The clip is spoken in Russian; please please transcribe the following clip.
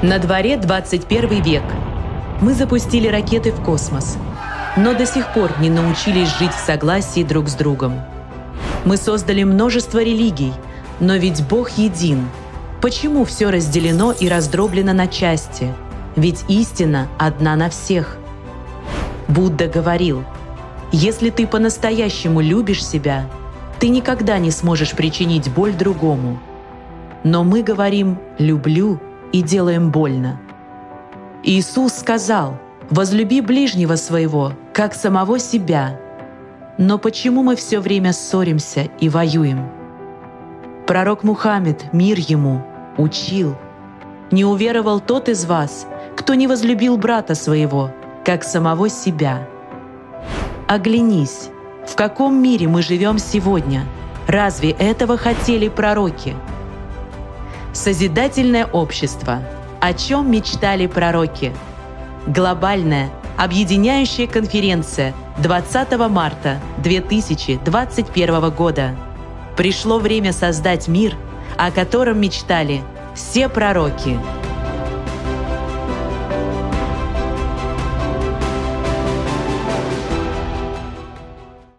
На дворе 21 век. Мы запустили ракеты в космос, но до сих пор не научились жить в согласии друг с другом. Мы создали множество религий, но ведь Бог един. Почему все разделено и раздроблено на части? Ведь истина одна на всех. Будда говорил, если ты по-настоящему любишь себя, ты никогда не сможешь причинить боль другому. Но мы говорим «люблю» и делаем больно. Иисус сказал, «Возлюби ближнего своего, как самого себя». Но почему мы все время ссоримся и воюем? Пророк Мухаммед, мир ему, учил, «Не уверовал тот из вас, кто не возлюбил брата своего, как самого себя». Оглянись, в каком мире мы живем сегодня? Разве этого хотели пророки? Созидательное общество. О чем мечтали пророки? Глобальная, объединяющая конференция 20 марта 2021 года. Пришло время создать мир, о котором мечтали все пророки.